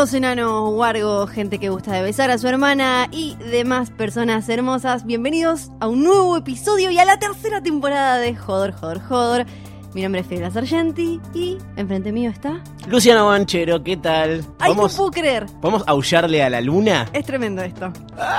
Bastardos enanos, wargo, gente que gusta de besar a su hermana y demás personas hermosas. Bienvenidos a un nuevo episodio y a la tercera temporada de Jodor, Jodor, Jodor. Mi nombre es Fidel Sargenti y enfrente mío está. Luciano Banchero, ¿qué tal? ¡Ay, no puedo creer! ¿Vamos a aullarle a la luna? Es tremendo esto.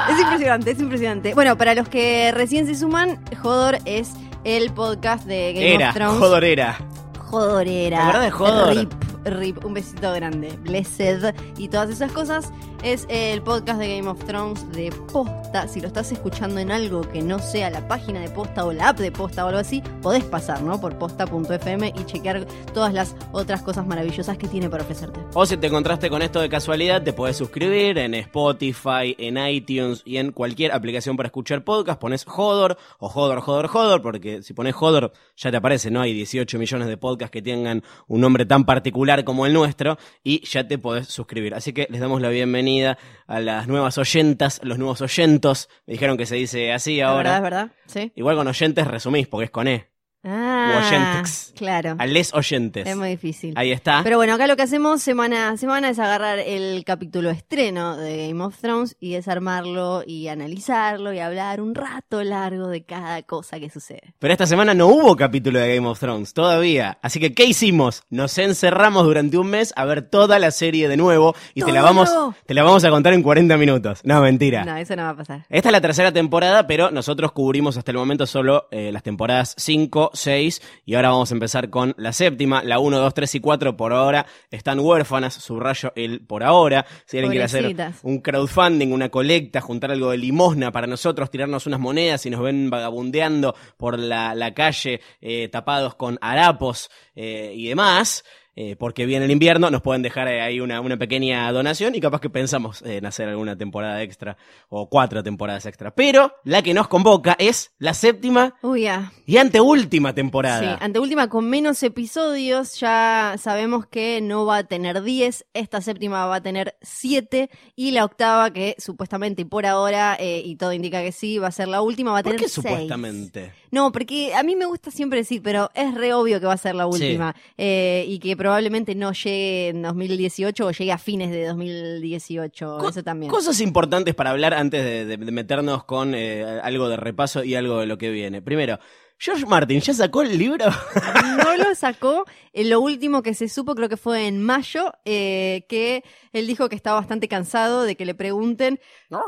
Es impresionante, es impresionante. Bueno, para los que recién se suman, Jodor es el podcast de Game Era, of Thrones. Jodorera. Jodorera. ¿Te de Jodor? Rip, un besito grande. Blessed y todas esas cosas. Es el podcast de Game of Thrones de Posta. Si lo estás escuchando en algo que no sea la página de Posta o la app de Posta o algo así, podés pasar, ¿no? Por posta.fm y chequear todas las otras cosas maravillosas que tiene para ofrecerte. O si te encontraste con esto de casualidad, te puedes suscribir en Spotify, en iTunes y en cualquier aplicación para escuchar podcast. Pones Jodor o Jodor, Jodor, Jodor, porque si pones Jodor ya te aparece, ¿no? Hay 18 millones de podcasts que tengan un nombre tan particular como el nuestro y ya te podés suscribir. Así que les damos la bienvenida a las nuevas oyentas, los nuevos oyentos. Me dijeron que se dice así ¿La ahora. verdad, es verdad? Sí. Igual con oyentes resumís, porque es con E. Ah, oyentes. claro. A les oyentes. Es muy difícil. Ahí está. Pero bueno, acá lo que hacemos semana a semana es agarrar el capítulo estreno de Game of Thrones y desarmarlo y analizarlo y hablar un rato largo de cada cosa que sucede. Pero esta semana no hubo capítulo de Game of Thrones, todavía. Así que, ¿qué hicimos? Nos encerramos durante un mes a ver toda la serie de nuevo y te la, vamos, te la vamos a contar en 40 minutos. No, mentira. No, eso no va a pasar. Esta es la tercera temporada, pero nosotros cubrimos hasta el momento solo eh, las temporadas 5, 6 y ahora vamos a empezar con la séptima. La 1, 2, 3 y 4 por ahora están huérfanas, subrayo el por ahora. Si alguien quiere hacer un crowdfunding, una colecta, juntar algo de limosna para nosotros, tirarnos unas monedas y nos ven vagabundeando por la, la calle eh, tapados con harapos eh, y demás. Eh, porque viene el invierno, nos pueden dejar eh, ahí una, una pequeña donación y capaz que pensamos en hacer alguna temporada extra o cuatro temporadas extra. Pero la que nos convoca es la séptima Uy, ya. y anteúltima Sí, temporada. anteúltima con menos episodios, ya sabemos que no va a tener 10, esta séptima va a tener 7 y la octava que supuestamente y por ahora, eh, y todo indica que sí, va a ser la última, va a ¿Por tener qué seis. supuestamente? No, porque a mí me gusta siempre decir, pero es re obvio que va a ser la Sí. última. eh, y que probablemente no llegue en 2018 o llegue a fines de 2018. Co- Eso también. Cosas importantes para hablar antes de, de- de meternos con eh, algo de repaso y algo de lo que viene. Primero, George Martin ya sacó el libro. No lo sacó. Eh, Lo último que se supo, creo que fue en mayo, eh, que él dijo que estaba bastante cansado de que le pregunten,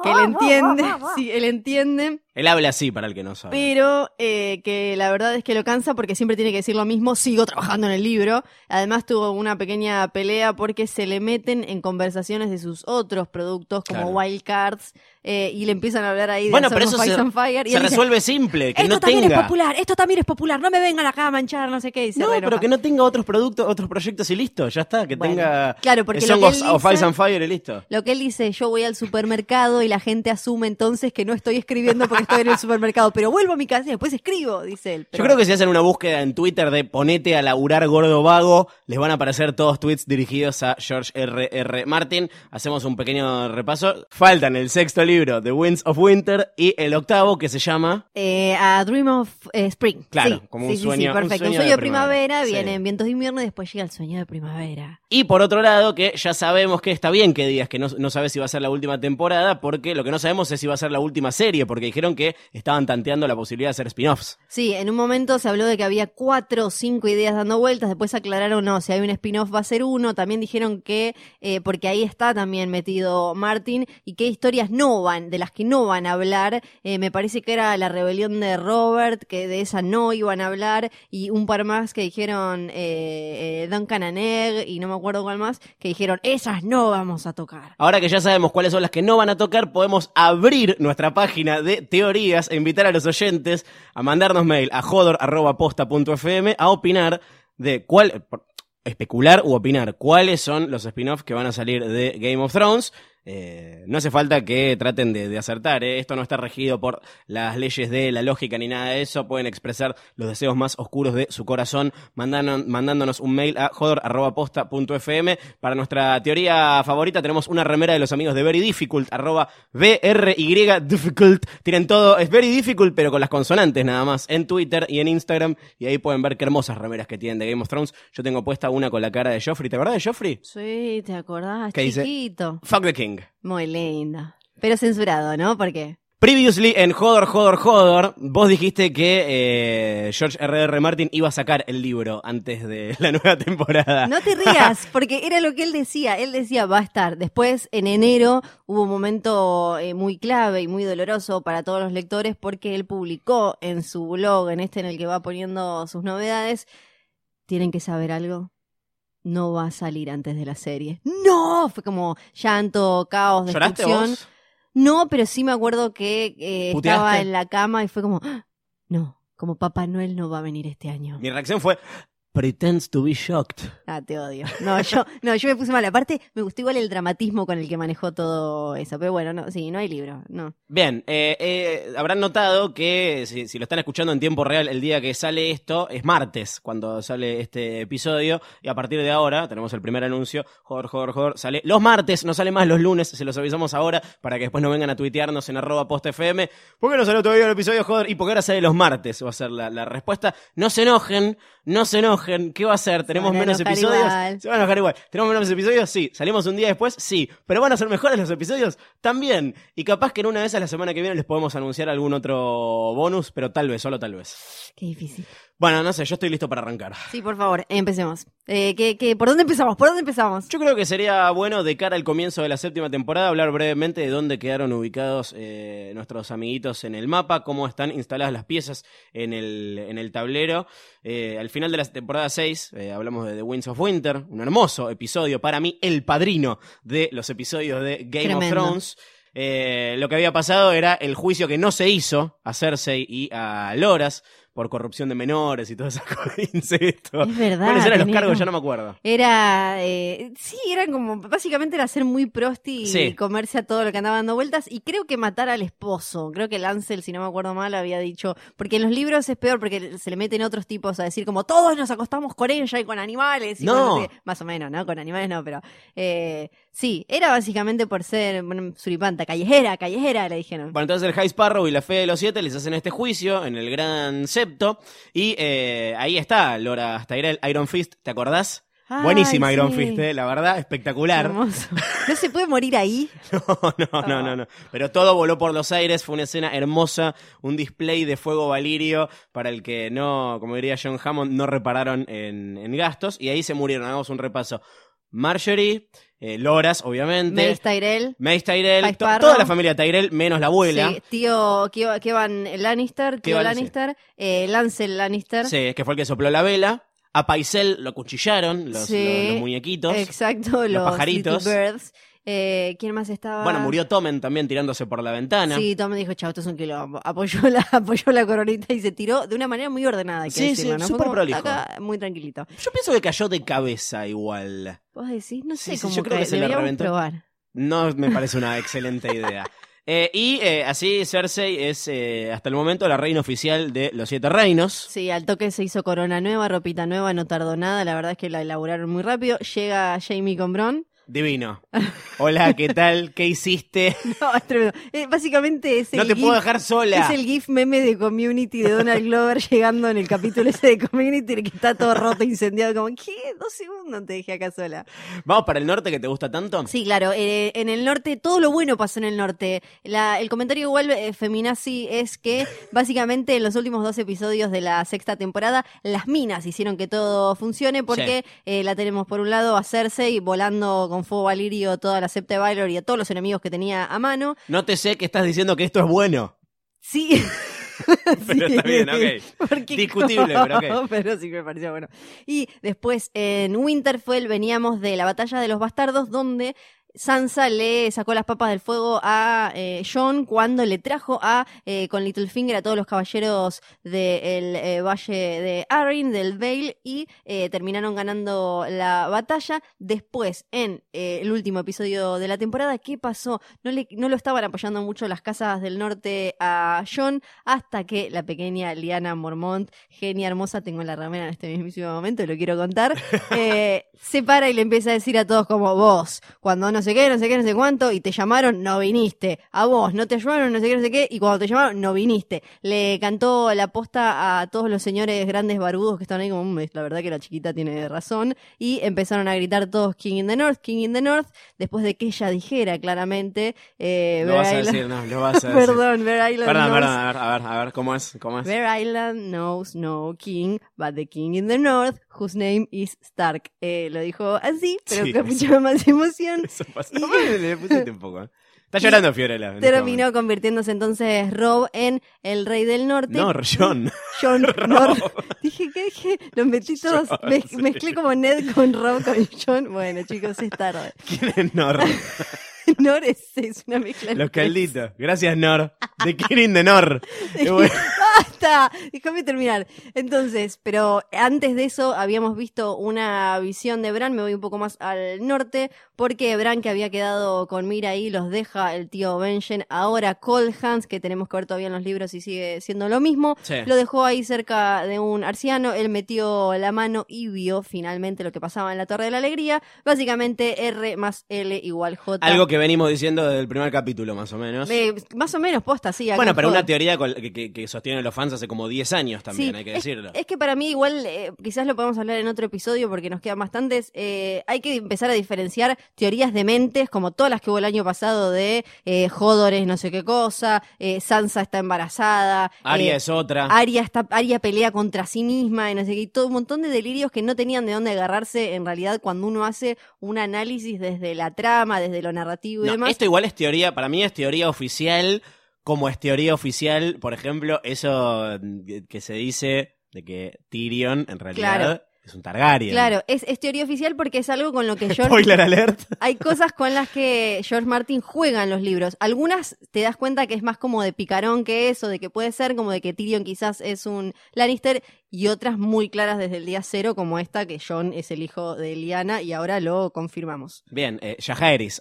que él entiende, sí, él entiende, Él habla así para el que no sabe. pero eh, que la verdad es que lo cansa porque siempre tiene que decir lo mismo, sigo trabajando en el libro. Además tuvo una pequeña pelea porque se le meten en conversaciones de sus otros productos como Claro. Wild Cards eh, y le empiezan a hablar ahí de Bueno, pero eso se, and Fire. y se dice, resuelve simple, que esto no también tenga. es popular, esto también es popular, no me vengan acá a manchar, no sé qué. Y se No, re pero que no tenga otros productos, otros proyectos y listo, ya está, que Bueno, tenga claro, porque eh, Song of, of Ice and Fire y listo. Lo que él dice, yo voy al supermercado y la gente asume entonces que no estoy escribiendo porque estoy en el supermercado, pero vuelvo a mi casa y después escribo, dice él. Yo creo que si hacen una búsqueda en Twitter de ponete a laburar gordo vago, les van a aparecer todos tweets dirigidos a George R. R. Martin. Hacemos un pequeño repaso. Faltan el sexto libro libro The Winds of Winter y el octavo que se llama Eh, a Dream of eh, Spring. Claro, Sí, como un sí, sueño- sí, un perfecto. sueño Un sueño de primavera, primavera, vienen vientos de invierno y después llega el sueño de primavera. Y por otro lado, que ya sabemos que está bien que digas que no, no sabes si va a ser la última temporada, porque lo que no sabemos es si va a ser la última serie, porque dijeron que estaban tanteando la posibilidad de hacer spin-offs. Sí, en un momento se habló de que había cuatro o cinco ideas dando vueltas, después aclararon, no, si hay un spin-off va a ser uno, también dijeron que, eh, porque ahí está también metido Martin, y qué historias no de las que no van a hablar, Eh, me parece que era la rebelión de Robert, que de esa no iban a hablar, y un par más que dijeron eh, eh, Duncan y no me acuerdo cuál más, que dijeron, esas no vamos a tocar. Ahora que ya sabemos cuáles son las que no van a tocar, podemos abrir nuestra página de teorías e invitar a los oyentes a mandarnos mail a jodor.posta.fm a opinar de cuál, especular u opinar cuáles son los spin-offs que van a salir de Game of Thrones. Eh, no hace falta que traten de, de acertar, ¿eh? esto no está regido por las leyes de la lógica ni nada de eso, pueden expresar los deseos más oscuros de su corazón mandando- mandándonos un mail a jodor.posta.fm. Para nuestra teoría favorita tenemos una remera de los amigos de Very Difficult, arroba Difficult, tienen todo, es Very Difficult pero con las consonantes nada más, en Twitter y en Instagram, y ahí pueden ver qué hermosas remeras que tienen de Game of Thrones. Yo tengo puesta una con la cara de Joffrey, ¿te acordás de Joffrey? Sí, ¿te acordás? Chiquito. Fuck the King. Muy linda. Pero censurado, ¿no? Porque Previously en Jodor, Jodor, Jodor, vos dijiste que eh, George R.R. Martin iba a sacar el libro antes de la nueva temporada. no te rías, porque era lo que él decía. Él decía, va a estar. Después, en enero, hubo un momento eh, muy clave y muy doloroso para todos los lectores porque él publicó en su blog, en este en el que va poniendo sus novedades, tienen que saber algo. No va a salir antes de la serie. ¡No! Fue como llanto, caos, ¿Lloraste destrucción. vos? No, pero sí me acuerdo que eh, estaba en la cama y fue como, ¡Ah! no, como Papá Noel no va a venir este año. Mi reacción fue, pretends to be shocked. Ah, te odio. No, yo, no, yo me puse mal. Aparte, me gustó igual el dramatismo con el que manejó todo eso. Pero bueno, no, sí, no hay libro, no. Bien, eh, eh, habrán notado que si, si lo están escuchando en tiempo real el día que sale esto, es martes cuando sale este episodio. Y a partir de ahora, tenemos el primer anuncio, joder, joder, joder, sale los martes, no sale más los lunes, se los avisamos ahora para que después no vengan a tuitearnos en arroba postfm. ¿Por qué no salió todavía el episodio, joder? Y por qué ahora sale los martes, va a ser la, la respuesta. No se enojen, no se enojen, ¿qué va a ser? ¿Tenemos van a menos episodios? igual. Se van a enojar igual. ¿Tenemos menos episodios? Sí. ¿Salimos un día después? Sí. ¿Pero van a ser mejores los episodios? También. Y capaz que en una de esas la semana que viene les podemos anunciar algún otro bonus, pero tal vez, solo tal vez. Qué difícil. Bueno, no sé, yo estoy listo para arrancar. Sí, por favor, empecemos. Eh, ¿qué, qué, por dónde empezamos? ¿Por dónde empezamos? Yo creo que sería bueno, de cara al comienzo de la séptima temporada, hablar brevemente de dónde quedaron ubicados eh, nuestros amiguitos en el mapa, cómo están instaladas las piezas en el, en el tablero. Eh, al final de la temporada 6 eh, hablamos de The Winds of Winter, un hermoso episodio, para mí el padrino de los episodios de Game of. Thrones. Eh, lo que había pasado era el juicio que no se hizo a Cersei y a Loras por corrupción de menores y todas esas cosas, incesto. Es verdad, ¿Cuáles eran los cargos? como- Ya no me acuerdo. Era, eh, sí, eran como, básicamente era ser muy prosti y comerse a todo lo que andaba dando vueltas y creo que matar al esposo, creo que Lancel, si no me acuerdo mal, había dicho, porque en los libros es peor porque se le meten otros tipos a decir como todos nos acostamos con ella y con animales y No. sé qué". más o menos, ¿no? Con animales no, pero eh, sí, era básicamente por ser bueno, suripanta, callejera, callejera, le dijeron. Bueno, entonces el High Sparrow y la Fe de los Siete les hacen este juicio en el Gran Septo. Y eh, ahí está Lora Tyrell, Iron Fist, ¿te acordás? Ay, Buenísima Iron sí. Fist, eh, la verdad, espectacular. Hermoso. No se puede morir ahí. No, no, no, no, no. Pero todo voló por los aires, fue una escena hermosa, un display de fuego valirio para el que no, como diría John Hammond, no repararon en, en gastos. Y ahí se murieron, hagamos un repaso. Marjorie, eh, Loras, obviamente. Mace Tyrell. Mace Tyrell, to- toda la familia Tyrell, menos la abuela. Sí, tío Kievan Lannister, tío Kievan, Lannister, eh, Lancel Lannister. Sí, que fue el que sopló la vela. A Paisel lo cuchillaron, los, Sí. los- los muñequitos. Exacto, los, pajaritos. Little Birds. Eh, ¿Quién más estaba? Bueno, murió Tomen también tirándose por la ventana. Sí, Tom me dijo, chao, esto es un quilombo. Apoyó la, apoyó la coronita y se tiró de una manera muy ordenada, Sí, decirlo, sí, ¿no? Súper prolijo. acá, muy tranquilito. Yo pienso que cayó de cabeza igual. Vos decís, no sé Sí, sí, cómo yo creo que se le reventó. probar. No me parece una excelente idea. Eh, y eh, así Cersei es eh, hasta el momento la reina oficial de los siete reinos. Sí, al toque se hizo corona nueva, ropita nueva, no tardó nada, la verdad es que la elaboraron muy rápido. Llega Jamie con Bron. Divino. Hola, ¿qué tal? ¿Qué hiciste? No, es tremendo. Eh, básicamente es el No te puedo gif- dejar sola. Es el GIF meme de Community de Donald Glover llegando en el capítulo ese de Community que está todo roto, incendiado, como, ¿qué? Dos segundos te dejé acá sola. Vamos para el norte que te gusta tanto. Sí, claro, eh, en el norte, todo lo bueno pasó en el norte. La- el comentario igual eh, feminazi es que básicamente en los últimos dos episodios de la sexta temporada, las minas hicieron que todo funcione porque eh, la tenemos por un lado a Cersei volando con fuego valirio toda la septa de Baelor y a todos los enemigos que tenía a mano. No te sé que estás diciendo que esto es bueno. Sí. Pero está bien, ok. Porque Discutible, pero ok. pero sí que me pareció bueno. Y después en Winterfell veníamos de la batalla de los bastardos donde Sansa le sacó las papas del fuego a eh, Jon cuando le trajo a eh, con Littlefinger a todos los caballeros del eh, valle de Arryn, del Vale, y eh, terminaron ganando la batalla. Después, en el último episodio de la temporada, ¿qué pasó? No, le, no lo estaban apoyando mucho las casas del norte a Jon hasta que la pequeña Liana Mormont, genia hermosa, tengo la ramera en este mismísimo momento lo quiero contar, se para y le empieza a decir a todos como vos, cuando no sé qué, no sé qué, no sé cuánto, y te llamaron, no viniste. A vos, no te llamaron, no sé qué, no sé qué, y cuando te llamaron, no viniste. Le cantó la posta a todos los señores grandes barbudos que están ahí como, "Mm, la verdad que la chiquita tiene razón, y empezaron a gritar todos King in the North, King in the North, después de que ella dijera claramente, eh, Lo Bear vas a decir, no, lo vas a decir. Perdón, Bear Island Perdón, knows- perdón, a ver, a ver, a ver, ¿cómo es? ¿Cómo es? Bear Island knows no king, but the king in the north, whose name is Stark. Eh, lo dijo así, pero Sí, con mucha más emoción. Eso pasó. Le pusiste un poco. ¿eh? Está llorando Fiorella. este Terminó convirtiéndose entonces Rob en el rey del norte. No, John. John Rob. Nor- Dije que dije, los metí todos, John, mez- sí. mezclé como Ned con Rob con John. Bueno, chicos, es tarde. ¿Quién es Nor? Nor es, es una mezcla. Los calditos. Gracias, Nor. The King de Nor. ¡Basta! Déjame terminar. Entonces, pero antes de eso habíamos visto una visión de Bran, me voy un poco más al norte, porque Bran que había quedado con Mira ahí los deja el tío Benjen, ahora Cold Hands, que tenemos que ver todavía en los libros y sigue siendo lo mismo, Sí. lo dejó ahí cerca de un arciano, él metió la mano y vio finalmente lo que pasaba en la Torre de la Alegría, básicamente R más L igual J. Algo que venimos diciendo desde el primer capítulo, más o menos. Eh, más o menos posta, sí. acá Bueno, en pero una teoría que, que- que sostienen los fans hace como 10 años también, Sí, hay que es- decirlo. Es, que para mí igual, eh, quizás lo podemos hablar en otro episodio porque nos quedan bastantes, eh, hay que empezar a diferenciar teorías de mentes, como todas las que hubo el año pasado de Jodores no sé qué cosa, Sansa está embarazada, Aria es otra. Arya, está, Arya pelea contra sí misma y no sé qué, y todo un montón de delirios que no tenían de dónde agarrarse en realidad cuando uno hace un análisis desde la trama, desde lo narrativo y No, demás. esto igual es teoría, para mí es teoría oficial, como es teoría oficial, por ejemplo, eso mm, que se dice de que Tyrion en realidad Claro. es un Targaryen. Claro, es, es teoría oficial porque es algo con lo que George Spoiler alert. Hay cosas con las que George Martin juega en los libros. Algunas te das cuenta que es más como de picarón que eso, de que puede ser como de que Tyrion quizás es un Lannister, y otras muy claras desde el día cero, como esta, que John es el hijo de Lyanna, y ahora lo confirmamos. Bien, eh,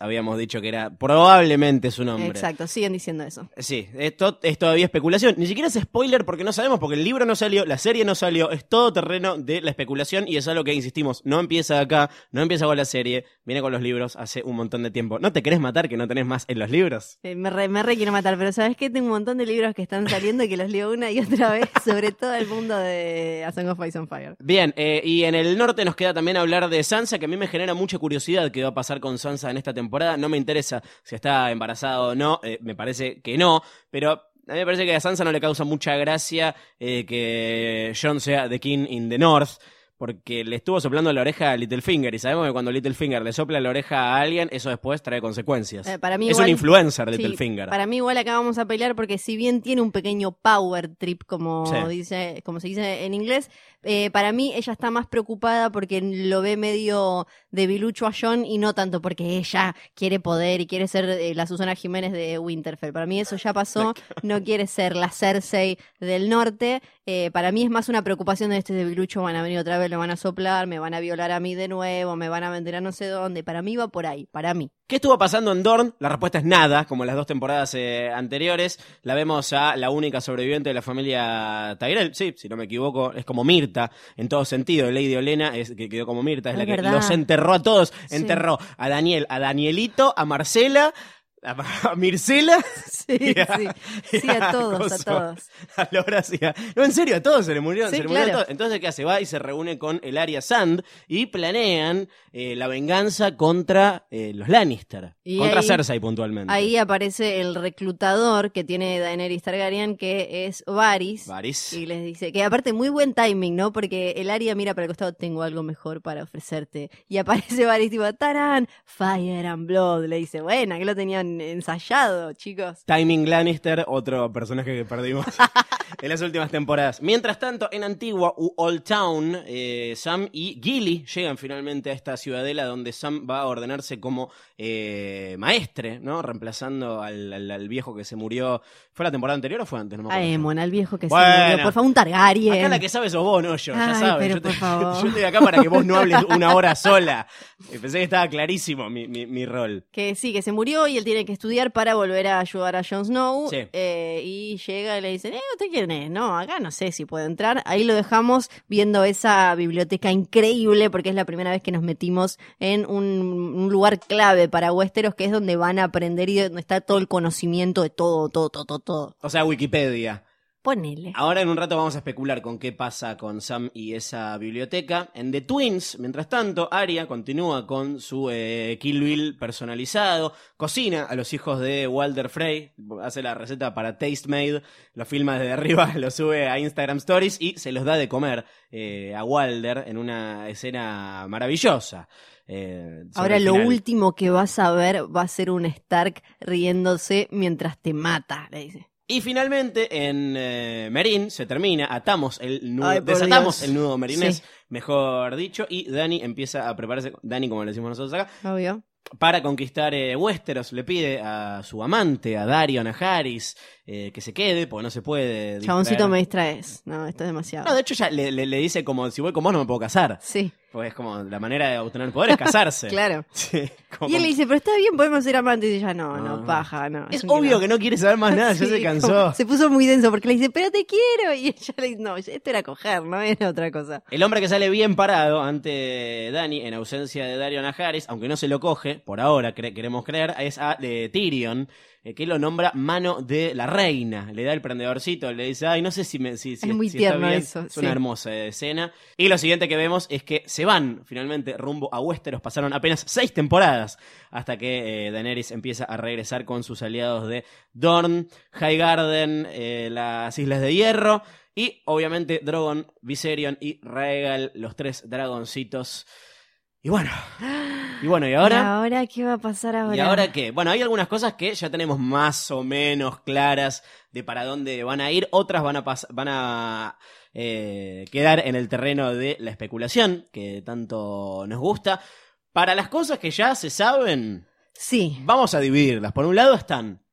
habíamos dicho que era probablemente su nombre. Exacto, siguen diciendo eso. Sí, esto es todavía especulación. Ni siquiera es spoiler porque no sabemos, porque el libro no salió, la serie no salió, es todo terreno de la especulación y es algo que insistimos, no empieza acá, no empieza con la serie, viene con los libros hace un montón de tiempo. ¿No te querés matar que no tenés más en los libros? Eh, me, re, me re quiero matar, pero ¿sabes qué? Tengo un montón de libros que están saliendo y que los leo una y otra vez, sobre todo el mundo de A Song of and Fire. Bien, eh, y en el norte nos queda también hablar de Sansa, que a mí me genera mucha curiosidad qué va a pasar con Sansa en esta temporada. No me interesa si está embarazada o no, eh, me parece que no, pero a mí me parece que a Sansa no le causa mucha gracia eh, que Jon sea The King in the North. Porque le estuvo soplando la oreja a Littlefinger y sabemos que cuando Littlefinger le sopla la oreja a alguien, eso después trae consecuencias. Eh, para mí es igual- un influencer Sí, Littlefinger. para mí igual acá vamos a pelear porque si bien tiene un pequeño power trip, como Sí. dice, como se dice en inglés, eh, para mí ella está más preocupada porque lo ve medio debilucho a John y no tanto porque ella quiere poder y quiere ser eh, la Susana Jiménez de Winterfell. Para mí eso ya pasó, no quiere ser la Cersei del norte Eh, para mí es más una preocupación de este debilucho, van a venir otra vez, lo van a soplar, me van a violar a mí de nuevo, me van a vender a no sé dónde. Para mí va por ahí, para mí. ¿Qué estuvo pasando en Dorn? La respuesta es nada, como en las dos temporadas eh, anteriores. La vemos a la única sobreviviente de la familia Tyrell. Sí, si no me equivoco, es como Mirta, en todo sentido. Lady Olena es que quedó como Mirta, es Es la que los enterró a todos. Sí. Enterró a Daniel, a Danielito, a Marcela, a, a Mircela. Sí, a- sí. Sí, a todos, a todos. A Laura sí, a- No, en serio, a todos se le murieron. Sí, se le murieron claro. todos. Entonces, ¿qué hace? Va y se reúne con el Arya Sand y planean eh, la venganza contra eh, los Lannister. Y contra ahí- Cersei puntualmente. Ahí aparece el reclutador que tiene Daenerys Targaryen, que es Varys. Varys. Y les dice que aparte muy buen timing, ¿no? Porque el Arya mira para el costado, tengo algo mejor para ofrecerte. Y aparece Varys tipo, ¡tarán! Fire and Blood. Le dice, bueno, que lo tenían ensayado, chicos. Timing Lannister, otro personaje que perdimos en las últimas temporadas. Mientras tanto, en Antigua, u Old Town, eh, Sam y Gilly llegan finalmente a esta ciudadela donde Sam va a ordenarse como eh, maestre, ¿no? Reemplazando al, al- al viejo que se murió. ¿Fue la temporada anterior o fue antes? No me A acuerdo. Emon, al viejo que Bueno. se murió. Por favor, un Targaryen. Acá la que sabe sos vos, no yo, ya sabes. pero Yo, te- por favor. yo estoy acá para que vos no hables una hora sola. Eh, Pensé que estaba clarísimo mi, mi- mi rol. Que sí, que se murió y él tiene que estudiar para volver a ayudar a Jon Snow. Sí. Eh, y llega y le dicen, eh, ¿usted quién No, acá no sé si puede entrar. Ahí lo dejamos viendo esa biblioteca increíble porque es la primera vez que nos metimos en un, un lugar clave para Westeros que es donde van a aprender y donde está todo el conocimiento de todo, todo, todo, todo, todo. O sea, Wikipedia. Ponele. Ahora en un rato vamos a especular con qué pasa con Sam y esa biblioteca. En The Twins, mientras tanto, Arya continúa con su eh, Kill Bill personalizado, cocina a los hijos de Walter Frey, hace la receta para Taste Made, lo filma desde arriba, lo sube a Instagram Stories y se los da de comer eh, a Walter en una escena maravillosa. Eh, Ahora lo último que vas a ver va a ser un Stark riéndose mientras te mata, le dice. Y finalmente en eh, Merín se termina, atamos el nudo, Ay, desatamos Dios. el nudo merinés, Sí. mejor dicho, y Dani empieza a prepararse, Dani como le decimos nosotros acá, Obvio. para conquistar eh, Westeros. Le pide a su amante, a Darion, a Harris, eh, que se quede, porque no se puede. Chaboncito me distraes. No, esto es demasiado. No, de hecho ya le, le- le dice como, si voy con vos no me puedo casar. Sí, Pues es como, la manera de obtener poder es casarse. claro. Sí, como Y él le dice, pero está bien, podemos ser amantes. Y ella, no, no, No. paja, no. Es obvio quilombo". que no quiere saber más nada, ya se cansó. Se puso muy denso porque le dice, pero te quiero. Y ella le dice, no, esto era coger, no era otra cosa. El hombre que sale bien parado ante Dani, en ausencia de Dario Najaris, aunque no se lo coge, por ahora cre- queremos creer, es a de Tyrion, eh, que lo nombra mano de la reina. Le da el prendedorcito, le dice, ay, no sé si, me, si, si- Es muy si está tierno bien". eso, Es sí. una hermosa escena. Y lo siguiente que vemos es que se van finalmente rumbo a Westeros. Pasaron apenas seis temporadas hasta que eh, Daenerys empieza a regresar con sus aliados de Dorne, Highgarden, eh, las Islas de Hierro. Y obviamente Drogon, Viserion y Rhaegal, los tres dragoncitos. Y bueno, y bueno, ¿y ahora? ¿Y ahora qué va a pasar ahora? ¿Y ahora qué? Bueno, hay algunas cosas que ya tenemos más o menos claras de para dónde van a ir, otras van a, van a eh, quedar en el terreno de la especulación, que tanto nos gusta. Para las cosas que ya se saben, Sí, vamos a dividirlas. Por un lado están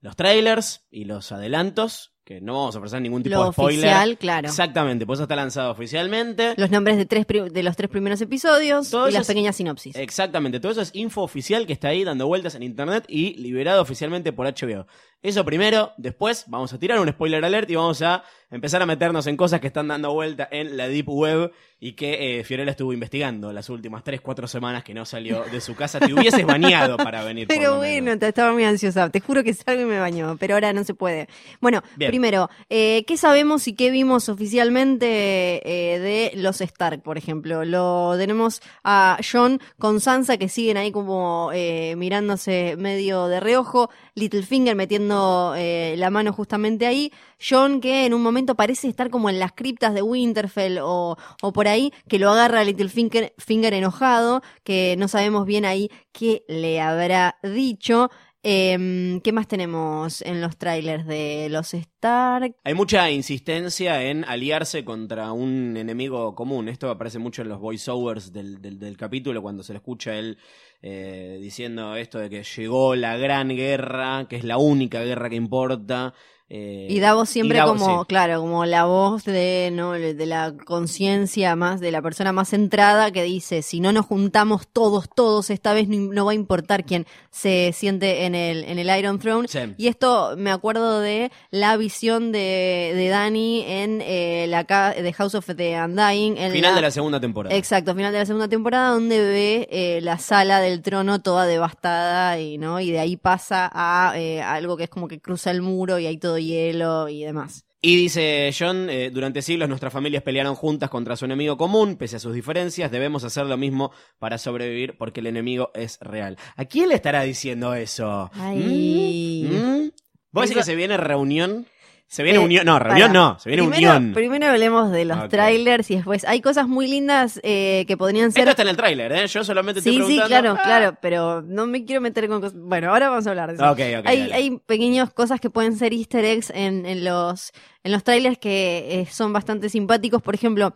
los trailers y los adelantos, que no vamos a ofrecer ningún tipo lo de spoiler. oficial, claro. Exactamente, pues eso está lanzado oficialmente. Los nombres de, tres de los tres primeros episodios Todo y las es- pequeñas sinopsis. Exactamente, todo eso es info oficial que está ahí dando vueltas en internet y liberado oficialmente por HBO. Eso primero, después vamos a tirar un spoiler alert y vamos a empezar a meternos en cosas que están dando vuelta en la Deep Web y que eh, Fiorella estuvo investigando las últimas 3, 4 semanas que no salió de su casa. Te hubieses bañado para venir. por Pero lo bueno, menos. te- estaba muy ansiosa. Te juro que salgo y me baño, pero ahora no se puede. Bueno, Bien. primero, eh, ¿qué sabemos y qué vimos oficialmente eh, de los Stark, por ejemplo? Lo tenemos a John con Sansa que siguen ahí como eh, mirándose medio de reojo, Littlefinger metiendo eh, la mano justamente ahí, John que en un momento parece estar como en las criptas de Winterfell o, por ahí, que lo agarra Littlefinger Finger enojado, que no sabemos bien ahí qué le habrá dicho. Em, ¿Qué más tenemos en los trailers de los Stark? Hay mucha insistencia en aliarse contra un enemigo común. Esto aparece mucho en los voiceovers del, del, del capítulo, cuando se le escucha él eh, diciendo esto de que llegó la gran guerra, que es la única guerra que importa. Eh, Y Davos siempre y Davos, como, sí. claro, como la voz de, ¿no? de la conciencia más, de la persona más centrada que dice, si no nos juntamos todos, todos, esta vez no, no va a importar quién se siente en el, en el Iron Throne. Sí. Y esto me acuerdo de la visión de, de Dani en eh, la de House of the Undying. En Final la- de la segunda temporada. Exacto, final de la segunda temporada donde ve eh, la sala del trono toda devastada y no y de ahí pasa a eh, algo que es como que cruza el muro y hay todo hielo y demás. Y dice John, eh, durante siglos nuestras familias pelearon juntas contra su enemigo común, pese a sus diferencias, debemos hacer lo mismo para sobrevivir porque el enemigo es real. ¿A quién le estará diciendo eso? Ay. ¿Mm? ¿Mm? ¿Vos decís que se viene reunión? Se viene Eh, unión, no, reunión no, se viene primero, unión. Primero hablemos de los trailers y después hay cosas muy lindas eh, que podrían ser Esto está en el tráiler, ¿eh? Yo solamente estoy Sí, sí, claro, Ah. claro, pero no me quiero meter con cosas. Bueno, ahora vamos a hablar de eso. Ok, ok, hay, hay pequeñas cosas que pueden ser easter eggs en, en los, en los trailers que eh, son bastante simpáticos. Por ejemplo,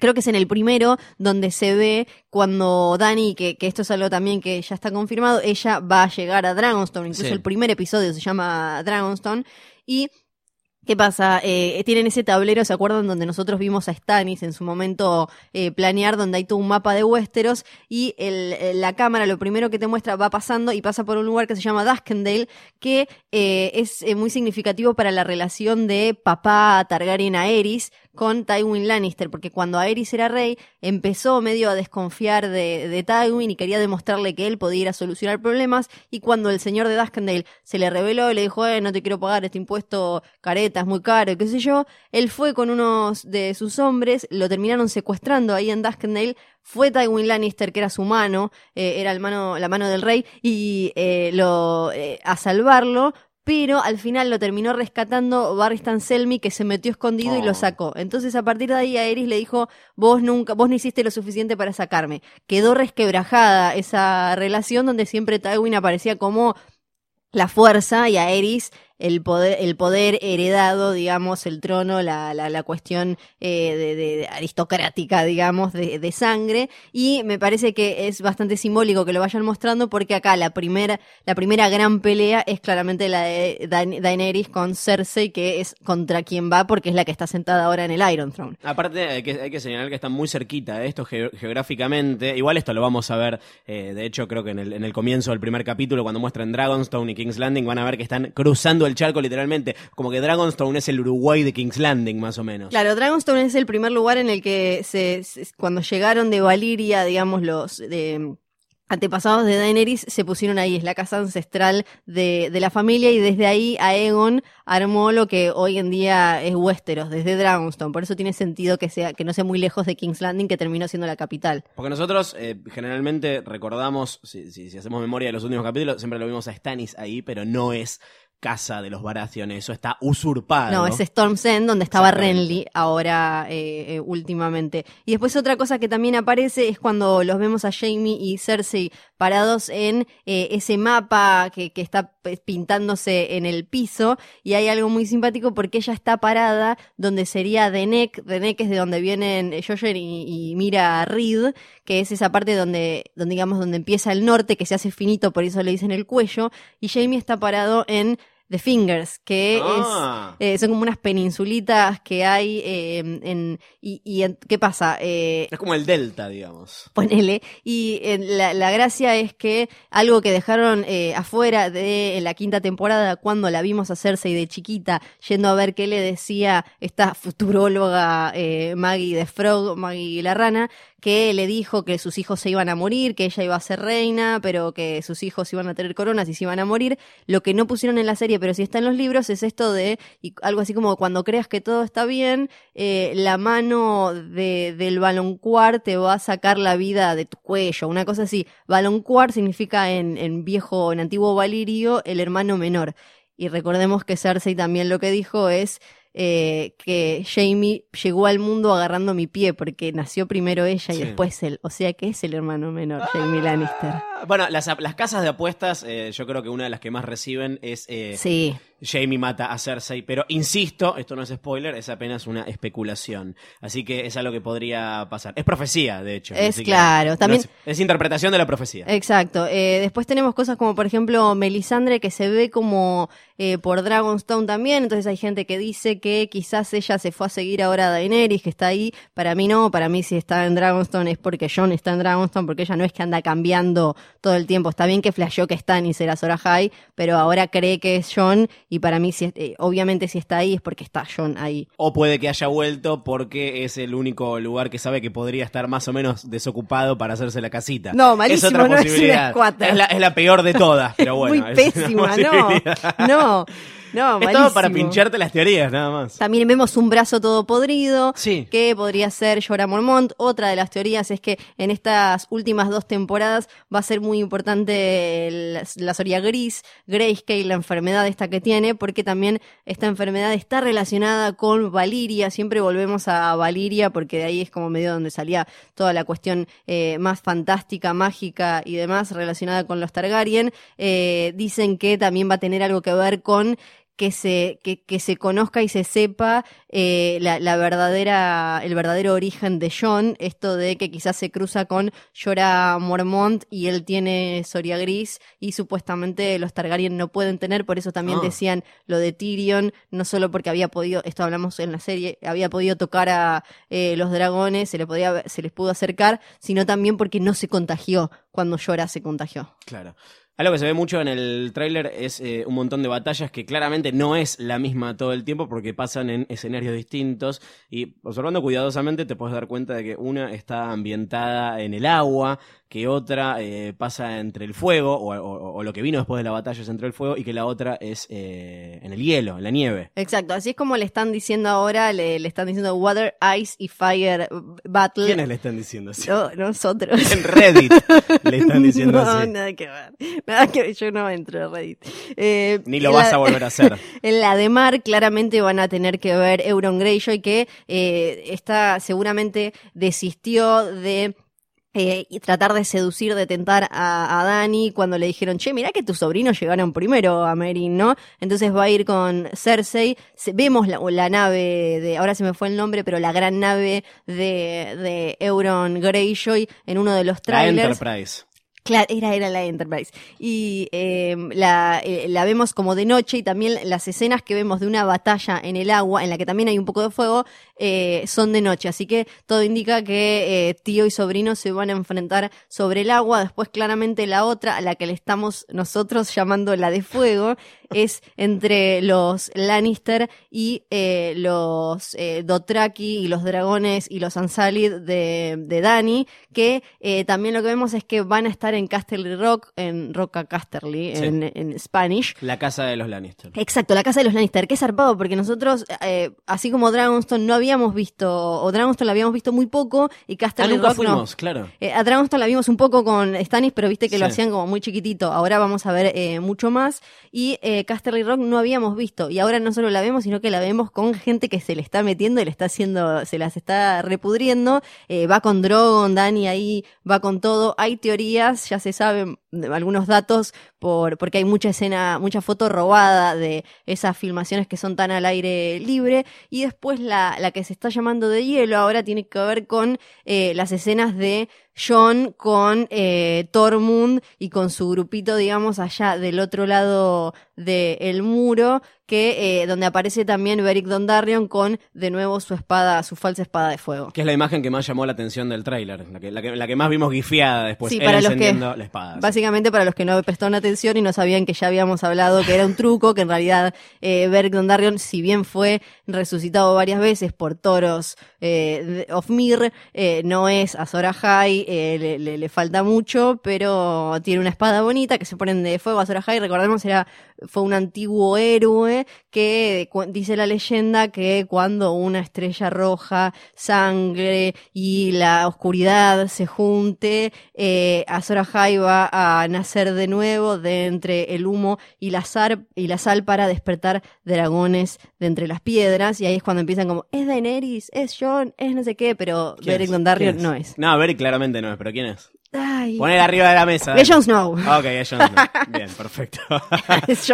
creo que es en el primero donde se ve cuando Dani, que, que esto es algo también que ya está confirmado, ella va a llegar a Dragonstone. Incluso Sí. el primer episodio se llama Dragonstone. Y ¿Qué pasa? Eh, tienen ese tablero, ¿se acuerdan? Donde nosotros vimos a Stannis en su momento eh, planear, donde hay todo un mapa de Westeros y el- el- la cámara lo primero que te muestra va pasando y pasa por un lugar que se llama Duskendale, que eh, es eh, muy significativo para la relación de papá Targaryen Aerys con Tywin Lannister, porque cuando Aerys era rey empezó medio a desconfiar de, de Tywin y quería demostrarle que él podía ir a solucionar problemas y cuando el señor de Duskendale se le reveló y le dijo, eh, no te quiero pagar este impuesto careta, es muy caro, qué sé yo, él fue con unos de sus hombres, lo terminaron secuestrando ahí en Duskendale, fue Tywin Lannister, que era su mano, eh, era la mano del rey, y eh, lo eh, a salvarlo, pero al final lo terminó rescatando Barristan Selmy, que se metió escondido y Oh. lo sacó. Entonces, a partir de ahí, Aerys le dijo, vos nunca, vos no hiciste lo suficiente para sacarme. Quedó resquebrajada esa relación donde siempre Tywin aparecía como la fuerza y Aerys el poder, el poder heredado, digamos, el trono, la, la, la cuestión eh, de, de- aristocrática, digamos, de, de sangre. Y me parece que es bastante simbólico que lo vayan mostrando porque acá la primera, la primera gran pelea es claramente la de Daen- Daenerys con Cersei, que es contra quien va porque es la que está sentada ahora en el Iron Throne. Aparte, hay que, hay que señalar que están muy cerquita de esto ge- geográficamente. Igual esto lo vamos a ver, eh, de hecho, creo que en el, en el comienzo del primer capítulo, cuando muestran Dragonstone y King's Landing, van a ver que están cruzando el charco literalmente. Como que Dragonstone es el Uruguay de King's Landing, más o menos. Claro, Dragonstone es el primer lugar en el que se, se- cuando llegaron de Valiria, digamos, los de, antepasados de Daenerys se pusieron ahí, es la casa ancestral de, de la familia y desde ahí Aegon armó lo que hoy en día es Westeros, desde Dragonstone, por eso tiene sentido que sea que no sea muy lejos de King's Landing, que terminó siendo la capital. Porque nosotros eh, generalmente recordamos, si, si- si hacemos memoria de los últimos capítulos, siempre lo vimos a Stannis ahí, pero no es casa de los Baratheon, eso está usurpado. No, es Storm's End, donde estaba. Renly ahora eh, eh, últimamente. Y después otra cosa que también aparece es cuando los vemos a Jamie y Cersei parados en eh, ese mapa que, está pues, pintándose en el piso. Y hay algo muy simpático porque ella está parada donde sería Denek. Denek es de donde vienen Jojen y, Mira Reed, que es esa parte donde, donde digamos donde empieza el norte, que se hace finito, por eso le dicen el cuello. Y Jamie está parado en The Fingers, que Ah. es eh, son como unas peninsulitas que hay eh, en y, y en- qué pasa eh, Es como el Delta, digamos. ponele y eh, la, la gracia es que algo que dejaron eh, afuera de la quinta temporada cuando la vimos a Cersei de chiquita yendo a ver qué le decía esta futuróloga eh, Maggie de Frog Maggie la rana que le dijo que sus hijos se iban a morir, que ella iba a ser reina, pero que sus hijos iban a tener coronas y se iban a morir. Lo que no pusieron en la serie, pero sí está en los libros, es esto de y algo así como cuando creas que todo está bien, eh, la mano de, del baloncuar te va a sacar la vida de tu cuello, una cosa así. Baloncuar significa en, en viejo, en antiguo valirio, el hermano menor. Y recordemos que Cersei también lo que dijo es eh, que Jamie llegó al mundo agarrando mi pie porque nació primero ella y Sí. después él. O sea que es el hermano menor, Jamie Lannister. Bueno, las, las casas de apuestas, eh, yo creo que una de las que más reciben es eh, Sí. Jamie mata a Cersei, pero insisto, esto no es spoiler, es apenas una especulación. Así que es algo que podría pasar. Es profecía, de hecho. Es que claro, no también- es, es interpretación de la profecía. Exacto. Eh, después tenemos cosas como, por ejemplo, Melisandre, que se ve como eh, por Dragonstone también. Entonces hay gente que dice que quizás ella se fue a seguir ahora a Daenerys, que está ahí. Para mí no, para mí si está en Dragonstone es porque Jon está en Dragonstone, porque ella no es que anda cambiando todo el tiempo. Está bien que flasheó que está y será Sora High, pero ahora cree que es Jon y para mí, si eh, obviamente si está ahí es porque está Jon ahí. O puede que haya vuelto porque es el único lugar que sabe que podría estar más o menos desocupado para hacerse la casita. No, malísimo, es otra no es una posibilidad. Es la, es la peor de todas, pero bueno. Muy es pésima, no. No, no, Es todo para pincharte las teorías, nada más. También vemos un brazo todo podrido, Sí. que podría ser Jorah Mormont. Otra de las teorías es que en estas últimas dos temporadas va a ser muy importante la Soria Gris, Grayscale, la enfermedad esta que tiene, porque también esta enfermedad está relacionada con Valiria. Siempre volvemos a Valiria porque de ahí es como medio donde salía toda la cuestión eh, más fantástica, mágica y demás relacionada con los Targaryen. Eh, dicen que también va a tener algo que ver con que se, que, que se conozca y se sepa eh, la, la verdadera, el verdadero origen de John, esto de que quizás se cruza con Jorah Mormont y él tiene Soria Gris y supuestamente los Targaryen no pueden tener, por eso también Ah. decían lo de Tyrion, no solo porque había podido, esto hablamos en la serie, había podido tocar a eh, los dragones, se, le podía, se les pudo acercar, sino también porque no se contagió cuando Jorah se contagió. Claro. Algo que se ve mucho en el tráiler es eh, un montón de batallas que claramente no es la misma todo el tiempo porque pasan en escenarios distintos y observando cuidadosamente te puedes dar cuenta de que una está ambientada en el agua, que otra eh, pasa entre el fuego o, o- o lo que vino después de la batalla es entre el fuego y que la otra es eh, en el hielo, en la nieve. Exacto, así es como le están diciendo ahora, le, le están diciendo Water, Ice y Fire Battle. ¿Quiénes le están diciendo así? No, nosotros. En Reddit le están diciendo no, así. nada que ver. Nada que ver, yo no entro en Reddit. Eh, Ni lo vas la- a volver a hacer. En la de Mar claramente van a tener que ver Euron Greyjoy que eh, está seguramente desistió de eh, y tratar de seducir, de tentar a, a Dani cuando le dijeron, che, mirá que tus sobrinos llegaron primero a Merin, ¿no? Entonces va a ir con Cersei. Se- vemos la, la nave de, ahora se me fue el nombre, pero la gran nave de, de Euron Greyjoy en uno de los La trailers. Enterprise. Claro, era, era la Enterprise. Y eh, la, eh, la vemos como de noche y también las escenas que vemos de una batalla en el agua, en la que también hay un poco de fuego, eh, son de noche. Así que todo indica que eh, tío y sobrino se van a enfrentar sobre el agua. Después claramente la otra, a la que le estamos nosotros llamando la de fuego, es entre los Lannister y los Dothraki y los dragones y los Unsullied de, de Dani, que también lo que vemos es que van a estar en Casterly Rock, en Roca Casterly, Sí. en, en Spanish. La casa de los Lannister. Exacto, la casa de los Lannister, qué zarpado, porque nosotros, eh, así como Dragonstone no habíamos visto, o Dragonstone la habíamos visto muy poco, y Ah, Casterly nunca Rock no. fuimos, claro. Eh, a Dragonstone la vimos un poco con Stannis, pero viste que lo hacían como muy chiquitito. Ahora vamos a ver eh, mucho más. Y eh, Casterly Rock no habíamos visto. Y ahora no solo la vemos, sino que la vemos con gente que se le está metiendo y le está haciendo, se las está repudriendo. Eh, va con Drogon, Dani ahí, va con todo. Hay teorías, ya se saben de- algunos datos, por, porque hay mucha escena, mucha foto robada de esas filmaciones que son tan al aire libre. Y después la, la que se está llamando de hielo ahora tiene que ver con eh, las escenas de John con eh, Tormund y con su grupito, digamos, allá del otro lado del muro, que eh, donde aparece también Beric Dondarrion con de nuevo su espada, su falsa espada de fuego. Que es la imagen que más llamó la atención del tráiler, la que, la, que, la que más vimos guifiada después, Sí, para los que- la espada. Para los que no prestaron atención y no sabían que ya habíamos hablado que era un truco, que en realidad eh, Dondarrion, si bien fue resucitado varias veces por toros eh, de- of Mir, eh, no es Azor Ahai, eh, le, le- le falta mucho, pero tiene una espada bonita que se ponen de fuego. Azor Ahai, recordemos, era, fue un antiguo héroe que dice la leyenda que cuando una estrella roja, sangre y la oscuridad se junte, eh, Azor Ahai va a nacer de nuevo de entre el humo y la, sar- y la sal para despertar dragones de entre las piedras. Y ahí es cuando empiezan como, es Daenerys, es Jon, es no sé qué, pero ¿Quién Beric? Dondarrion ¿Quién no es. No, Beric claramente no es, pero ¿quién es? Ay. Poner arriba de la mesa. Es Jon Snow. Ok, es Jon Snow. Bien, perfecto.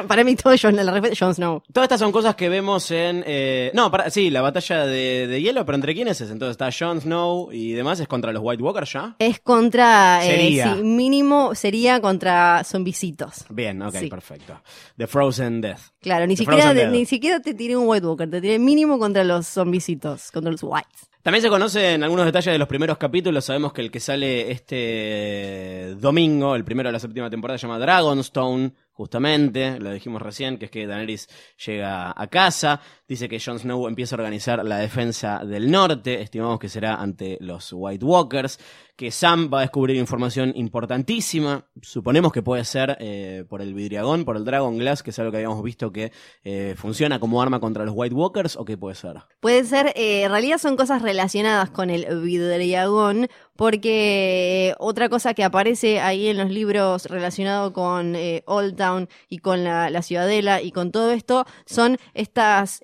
Para mí todo es Jon, la respuesta es Jon Snow. Todas estas son cosas que vemos en... eh, no, para, sí, la batalla de, de hielo, pero ¿entre quiénes es? Entonces está Jon Snow y demás, ¿es contra los White Walkers ya? Es contra, eh, Sería. sí, mínimo sería contra zombicitos. Bien, ok, Sí. perfecto. The Frozen Death. Claro, ni The siquiera, de- ni siquiera te tiré un White Walker, te tiré mínimo contra los zombicitos, contra los whites. También se conocen algunos detalles de los primeros capítulos. Sabemos que el que sale este domingo, el primero de la séptima temporada, se llama Dragonstone, justamente. Lo dijimos recién, que es que Daenerys llega a casa. Dice que Jon Snow empieza a organizar la defensa del norte. Estimamos que será ante los White Walkers. Que Sam va a descubrir información importantísima. Suponemos que puede ser eh, por el vidriagón, por el Dragon Glass, que es algo que habíamos visto que eh, funciona como arma contra los White Walkers, o qué puede ser. Puede ser, eh, en realidad son cosas relacionadas con el vidriagón, porque otra cosa que aparece ahí en los libros relacionado con Old Town y con la, la ciudadela y con todo esto son estas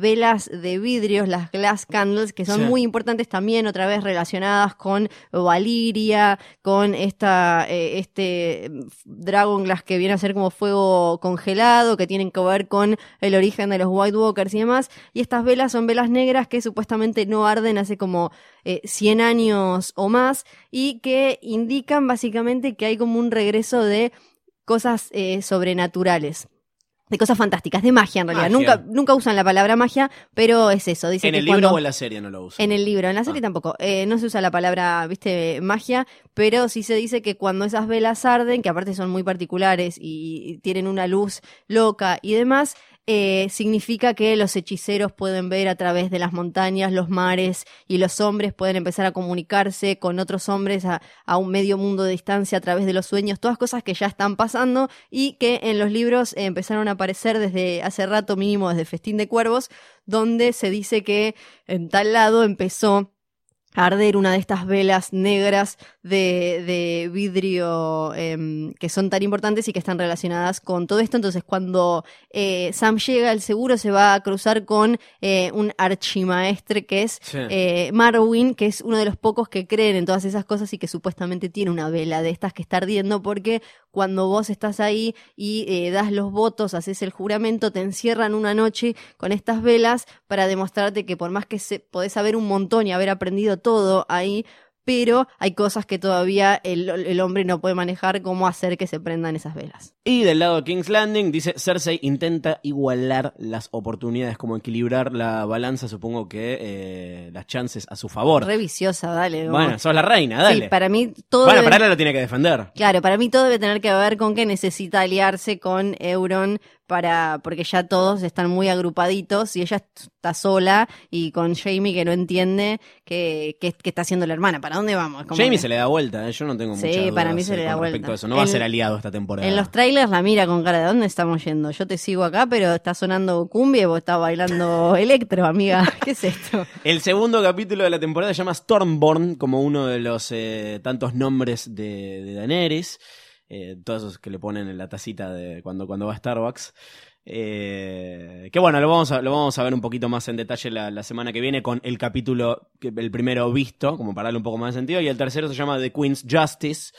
velas de vidrios, las glass candles, que son Sí. muy importantes también, otra vez relacionadas con Valiria, con esta, eh, este Dragon Glass que viene a ser como fuego congelado, que tienen que ver con el origen de los White Walkers y demás. Y estas velas son velas negras que supuestamente no arden hace como eh, 100 años o más y que indican básicamente que hay como un regreso de cosas eh, sobrenaturales. De cosas fantásticas, de magia en realidad. Magia. Nunca, nunca usan la palabra magia, pero es eso. Dice ¿En que el libro cuando- o en la serie no lo uso? en el libro, en la serie Ah. tampoco. Eh, no se usa la palabra, viste, magia, pero sí se dice que cuando esas velas arden, que aparte son muy particulares y tienen una luz loca y demás, eh, significa que los hechiceros pueden ver a través de las montañas, los mares y los hombres pueden empezar a comunicarse con otros hombres a, un medio mundo de distancia a través de los sueños, todas cosas que ya están pasando y que en los libros eh, empezaron a aparecer desde hace rato mínimo, desde Festín de Cuervos, donde se dice que en tal lado empezó arder una de estas velas negras de, de vidrio em, que son tan importantes y que están relacionadas con todo esto. Entonces, cuando eh, Sam llega, el seguro se va a cruzar con eh, un archimaestre que es Sí. eh, Marwin, que es uno de los pocos que creen en todas esas cosas y que supuestamente tiene una vela de estas que está ardiendo, porque cuando vos estás ahí y eh, das los votos, haces el juramento, te encierran una noche con estas velas para demostrarte que por más que se, podés saber un montón y haber aprendido todo ahí, pero hay cosas que todavía el, el hombre no puede manejar, cómo hacer que se prendan esas velas. Y del lado de King's Landing, dice Cersei intenta igualar las oportunidades, como equilibrar la balanza, supongo que eh, las chances a su favor. Re viciosa, dale. como- Bueno, sos la reina, dale. Sí, para mí todo bueno, debe- para él lo tiene que defender. Claro, para mí todo debe tener que ver con que necesita aliarse con Euron para porque ya todos están muy agrupaditos y ella está sola y con Jamie que no entiende que, que, que está haciendo la hermana. ¿Para dónde vamos? Jamie que- se le da vuelta, eh, yo no tengo Sí, muchas para mí se eh, le da vuelta. respecto a eso. No va a En- ser aliado esta temporada. En los trailers la mira con cara de ¿dónde estamos yendo? Yo te sigo acá, pero está sonando cumbia y vos estás bailando electro, amiga. ¿Qué es esto? El segundo capítulo de la temporada se llama Stormborn, como uno de los eh, tantos nombres de, de Daenerys. Eh, todos esos que le ponen en la tacita de cuando, cuando va a Starbucks. Eh, que bueno, lo vamos, a, lo vamos a ver un poquito más en detalle la, la semana que viene con el capítulo, el primero visto, como para darle un poco más de sentido, y el tercero se llama The Queen's Justice.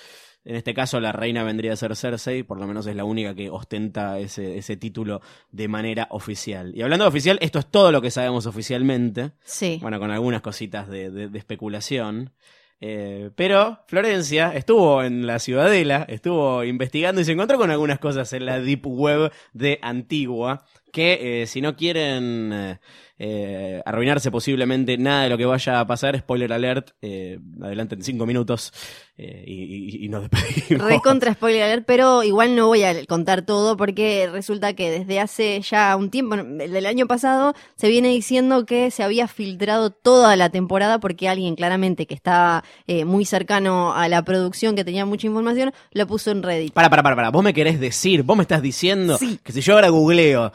En este caso la reina vendría a ser Cersei, por lo menos es la única que ostenta ese, ese título de manera oficial. Y hablando de oficial, esto es todo lo que sabemos oficialmente. Sí. Bueno, con algunas cositas de, de- de especulación. Eh, pero Florencia estuvo en la Ciudadela, estuvo investigando y se encontró con algunas cosas en la Deep Web de Antigua que eh, si no quieren eh, arruinarse posiblemente nada de lo que vaya a pasar, spoiler alert, eh, adelante en cinco minutos eh, y, y- y nos despedimos. Re contra spoiler alert, pero igual no voy a contar todo porque resulta que desde hace ya un tiempo, el del año pasado, se viene diciendo que se había filtrado toda la temporada porque alguien claramente que estaba eh, muy cercano a la producción, que tenía mucha información, lo puso en Reddit. Para, para, para, para, vos me querés decir, vos me estás diciendo Sí. que si yo ahora googleo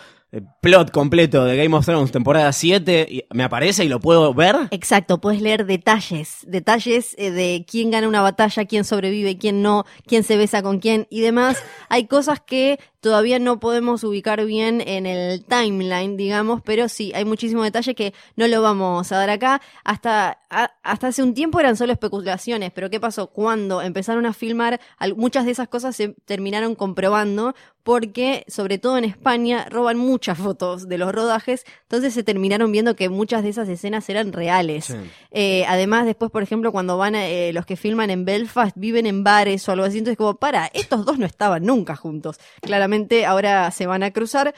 plot completo de Game of Thrones temporada 7, y me aparece y lo puedo ver. Exacto, puedes leer detalles, detalles eh, de quién gana una batalla, quién sobrevive, quién no, quién se besa con quién y demás. Hay cosas que todavía no podemos ubicar bien en el timeline, digamos, pero sí, hay muchísimo detalle que no lo vamos a dar acá. Hasta, a- hasta hace un tiempo eran solo especulaciones, pero ¿qué pasó? Cuando empezaron a filmar, muchas de esas cosas se terminaron comprobando porque, sobre todo en España, roban muchas fotos de los rodajes, entonces se terminaron viendo que muchas de esas escenas eran reales. Sí. Eh, además, después, por ejemplo, cuando van a, eh, los que filman en Belfast, viven en bares o algo así, entonces como, para, estos dos no estaban nunca juntos. Claramente ahora se van a cruzar.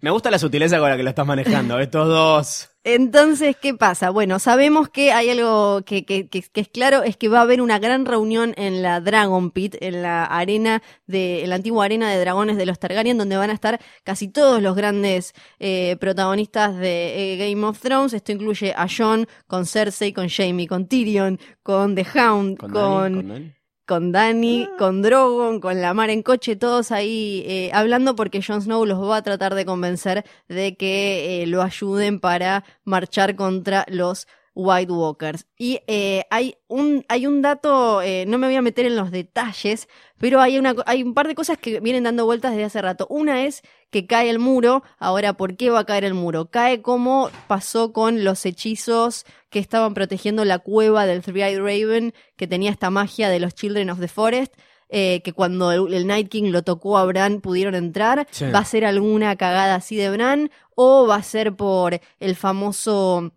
Me gusta la sutileza con la que lo estás manejando, estos dos. Entonces, ¿qué pasa? Bueno, sabemos que hay algo que, que, que- que es claro, es que va a haber una gran reunión en la Dragon Pit, en la arena de, en la antigua arena de dragones de los Targaryen, donde van a estar casi todos los grandes eh, protagonistas de eh, Game of Thrones. Esto incluye a Jon, con Cersei, con Jaime, con Tyrion, con The Hound, Con, con, Dani, con Dani. Con Dani, con Drogon, con la mar en coche, todos ahí eh, hablando porque Jon Snow los va a tratar de convencer de que eh, lo ayuden para marchar contra los White Walkers. Y eh, hay un hay un dato, eh, no me voy a meter en los detalles, pero hay una hay un par de cosas que vienen dando vueltas desde hace rato. Una es que cae el muro. Ahora, ¿por qué va a caer el muro? Cae como pasó con los hechizos que estaban protegiendo la cueva del Three-Eyed Raven, que tenía esta magia de los Children of the Forest. eh, que cuando el, el Night King lo tocó a Bran pudieron entrar. Sí. ¿Va a ser alguna cagada así de Bran? ¿O va a ser por el famoso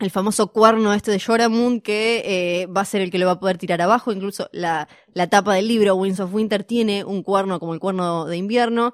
el famoso cuerno este de Joramun que eh, va a ser el que lo va a poder tirar abajo. Incluso la, la tapa del libro Winds of Winter tiene un cuerno como el cuerno de invierno,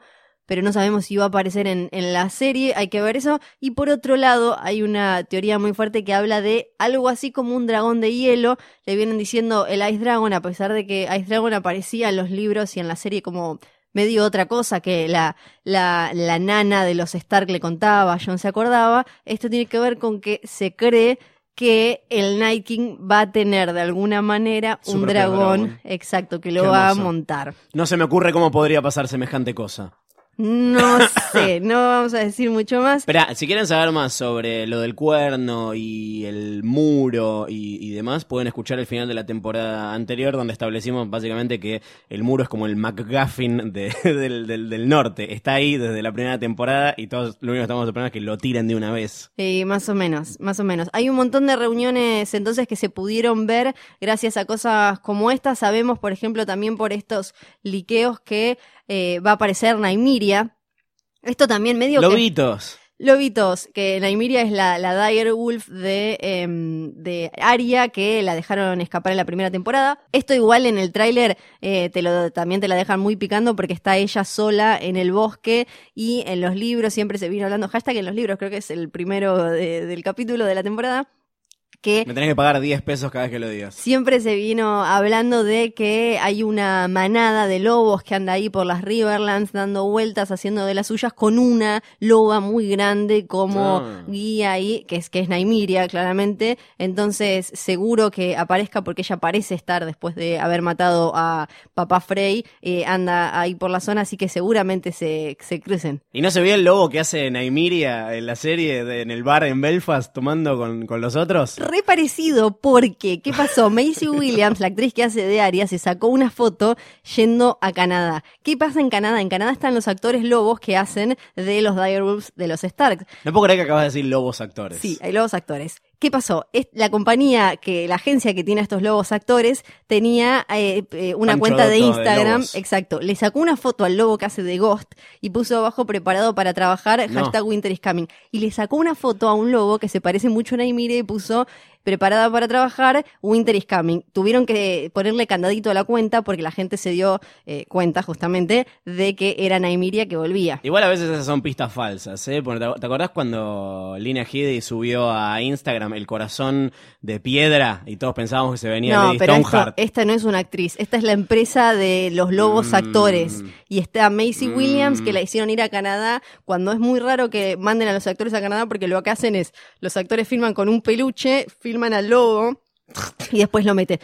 pero no sabemos si va a aparecer en, en la serie. Hay que ver eso. Y por otro lado, hay una teoría muy fuerte que habla de algo así como un dragón de hielo. Le vienen diciendo el Ice Dragon, a pesar de que Ice Dragon aparecía en los libros y en la serie como medio otra cosa que la, la, la nana de los Stark le contaba, John se acordaba. Esto tiene que ver con que se cree que el Night King va a tener de alguna manera Su un dragón, dragón. exacto, que lo va a montar. No se me ocurre cómo podría pasar semejante cosa. No sé, no vamos a decir mucho más. Espera, si quieren saber más sobre lo del cuerno y el muro y, y demás, pueden escuchar el final de la temporada anterior, donde establecimos básicamente que el muro es como el McGuffin de- del, del- del norte. Está ahí desde la primera temporada y todos lo único que estamos esperando es que lo tiren de una vez. Eh, más o menos, más o menos. Hay un montón de reuniones entonces que se pudieron ver gracias a cosas como esta. Sabemos, por ejemplo, también por estos liqueos que eh, va a aparecer Naimiria. Esto también medio que... Lobitos. Lobitos, que Naimiria es la, la Dire Wolf de, em, de Aria, que la dejaron escapar en la primera temporada. Esto igual en el tráiler eh, te lo, también te la dejan muy picando porque está ella sola en el bosque y en los libros siempre se vino hablando, hashtag en los libros, creo que es el primero de- del capítulo de la temporada, que Me tenés que pagar 10 pesos cada vez que lo digas. Siempre se vino hablando de que hay una manada de lobos que anda ahí por las Riverlands dando vueltas, haciendo de las suyas, con una loba muy grande como Ah. guía ahí, que es, que es Naimiria, claramente. Entonces, seguro que aparezca porque ella parece estar después de haber matado a papá Frey, eh, anda ahí por la zona, así que seguramente se, se crucen. ¿Y no se vio el lobo que hace Naimiria en la serie de- en el bar en Belfast tomando con, con los otros? Re parecido porque, ¿qué pasó? Macy Williams, la actriz que hace de Aria, se sacó una foto yendo a Canadá. ¿Qué pasa en Canadá? En Canadá están los actores lobos que hacen de los Direwolves de los Starks. No puedo creer que acabas de decir lobos actores. Sí, hay lobos actores. ¿Qué pasó? La compañía, que la agencia que tiene a estos lobos actores, tenía eh, eh, una Pancho cuenta de Instagram, exacto. Le sacó una foto al lobo que hace de Ghost y puso abajo preparado para trabajar, No. hashtag Winter is coming. Y le sacó una foto a un lobo que se parece mucho a Naimire y puso preparada para trabajar, Winter is coming. Tuvieron que ponerle candadito a la cuenta porque la gente se dio eh, cuenta justamente de que era Naimiria que volvía. Igual a veces esas son pistas falsas, ¿eh? ¿Te acordás cuando Lina Headey subió a Instagram el corazón de piedra y todos pensábamos que se venía No, Lady pero esto- Stoneheart? esta no es una actriz, esta es la empresa de los lobos Mm. actores. Y está Macy Mm. Williams, que la hicieron ir a Canadá, cuando es muy raro que manden a los actores a Canadá, porque lo que hacen es, los actores filman con un peluche, filman al lobo y después lo meten.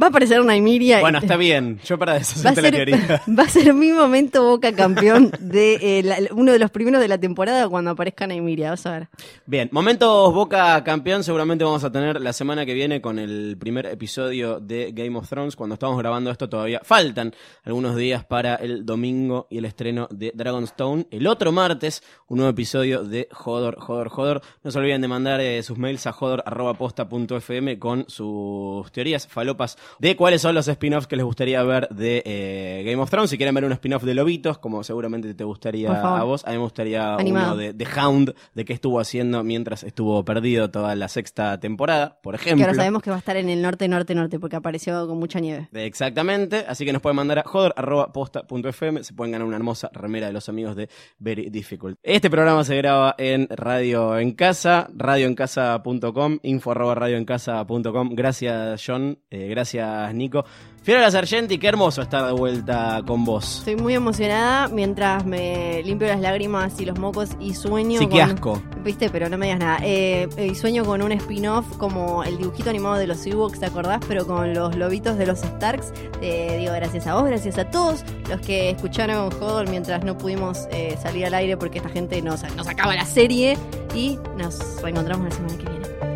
Va a aparecer una Emilia. Bueno, está bien. Yo para deshacerte la teoría. va a ser mi momento Boca campeón de eh, la- uno de los primeros de la temporada cuando aparezca Naimiria. Vas a ver. Bien, momentos Boca campeón seguramente vamos a tener la semana que viene con el primer episodio de Game of Thrones. Cuando estamos grabando esto todavía faltan algunos días para el domingo y el estreno de Dragonstone. El otro martes, un nuevo episodio de Jodor, Jodor, Jodor. No se olviden de mandar eh, sus mails a jodor.posta.fm con sus teorías falopas de cuáles son los spin-offs que les gustaría ver de eh, Game of Thrones. Si quieren ver un spin-off de Lobitos, como seguramente te gustaría a vos, a mí me gustaría Animado. uno de, de Hound, de qué estuvo haciendo mientras estuvo perdido toda la sexta temporada, por Que ejemplo. ahora sabemos que va a estar en el norte, norte, norte, porque apareció con mucha nieve. Exactamente, así que nos pueden mandar a joder.posta.fm, se pueden ganar una hermosa remera de los amigos de Very Difficult. Este programa se graba en Radio en Casa, radioencasa.com, info arroba radioencasa.com. Gracias John, eh, gracias Nico. Fiora Sargenti, qué hermoso estar de vuelta con vos. Estoy muy emocionada mientras me limpio las lágrimas y los mocos y sueño. Sí, qué con- asco. Viste, pero no me digas nada. Eh, eh, y sueño con un spin-off como el dibujito animado de los Ewoks, ¿te acordás? Pero con los lobitos de los Starks. Te digo gracias a vos, gracias a todos los que escucharon Hodol mientras no pudimos eh, salir al aire porque esta gente nos, nos acaba la serie. Y nos reencontramos la semana que viene.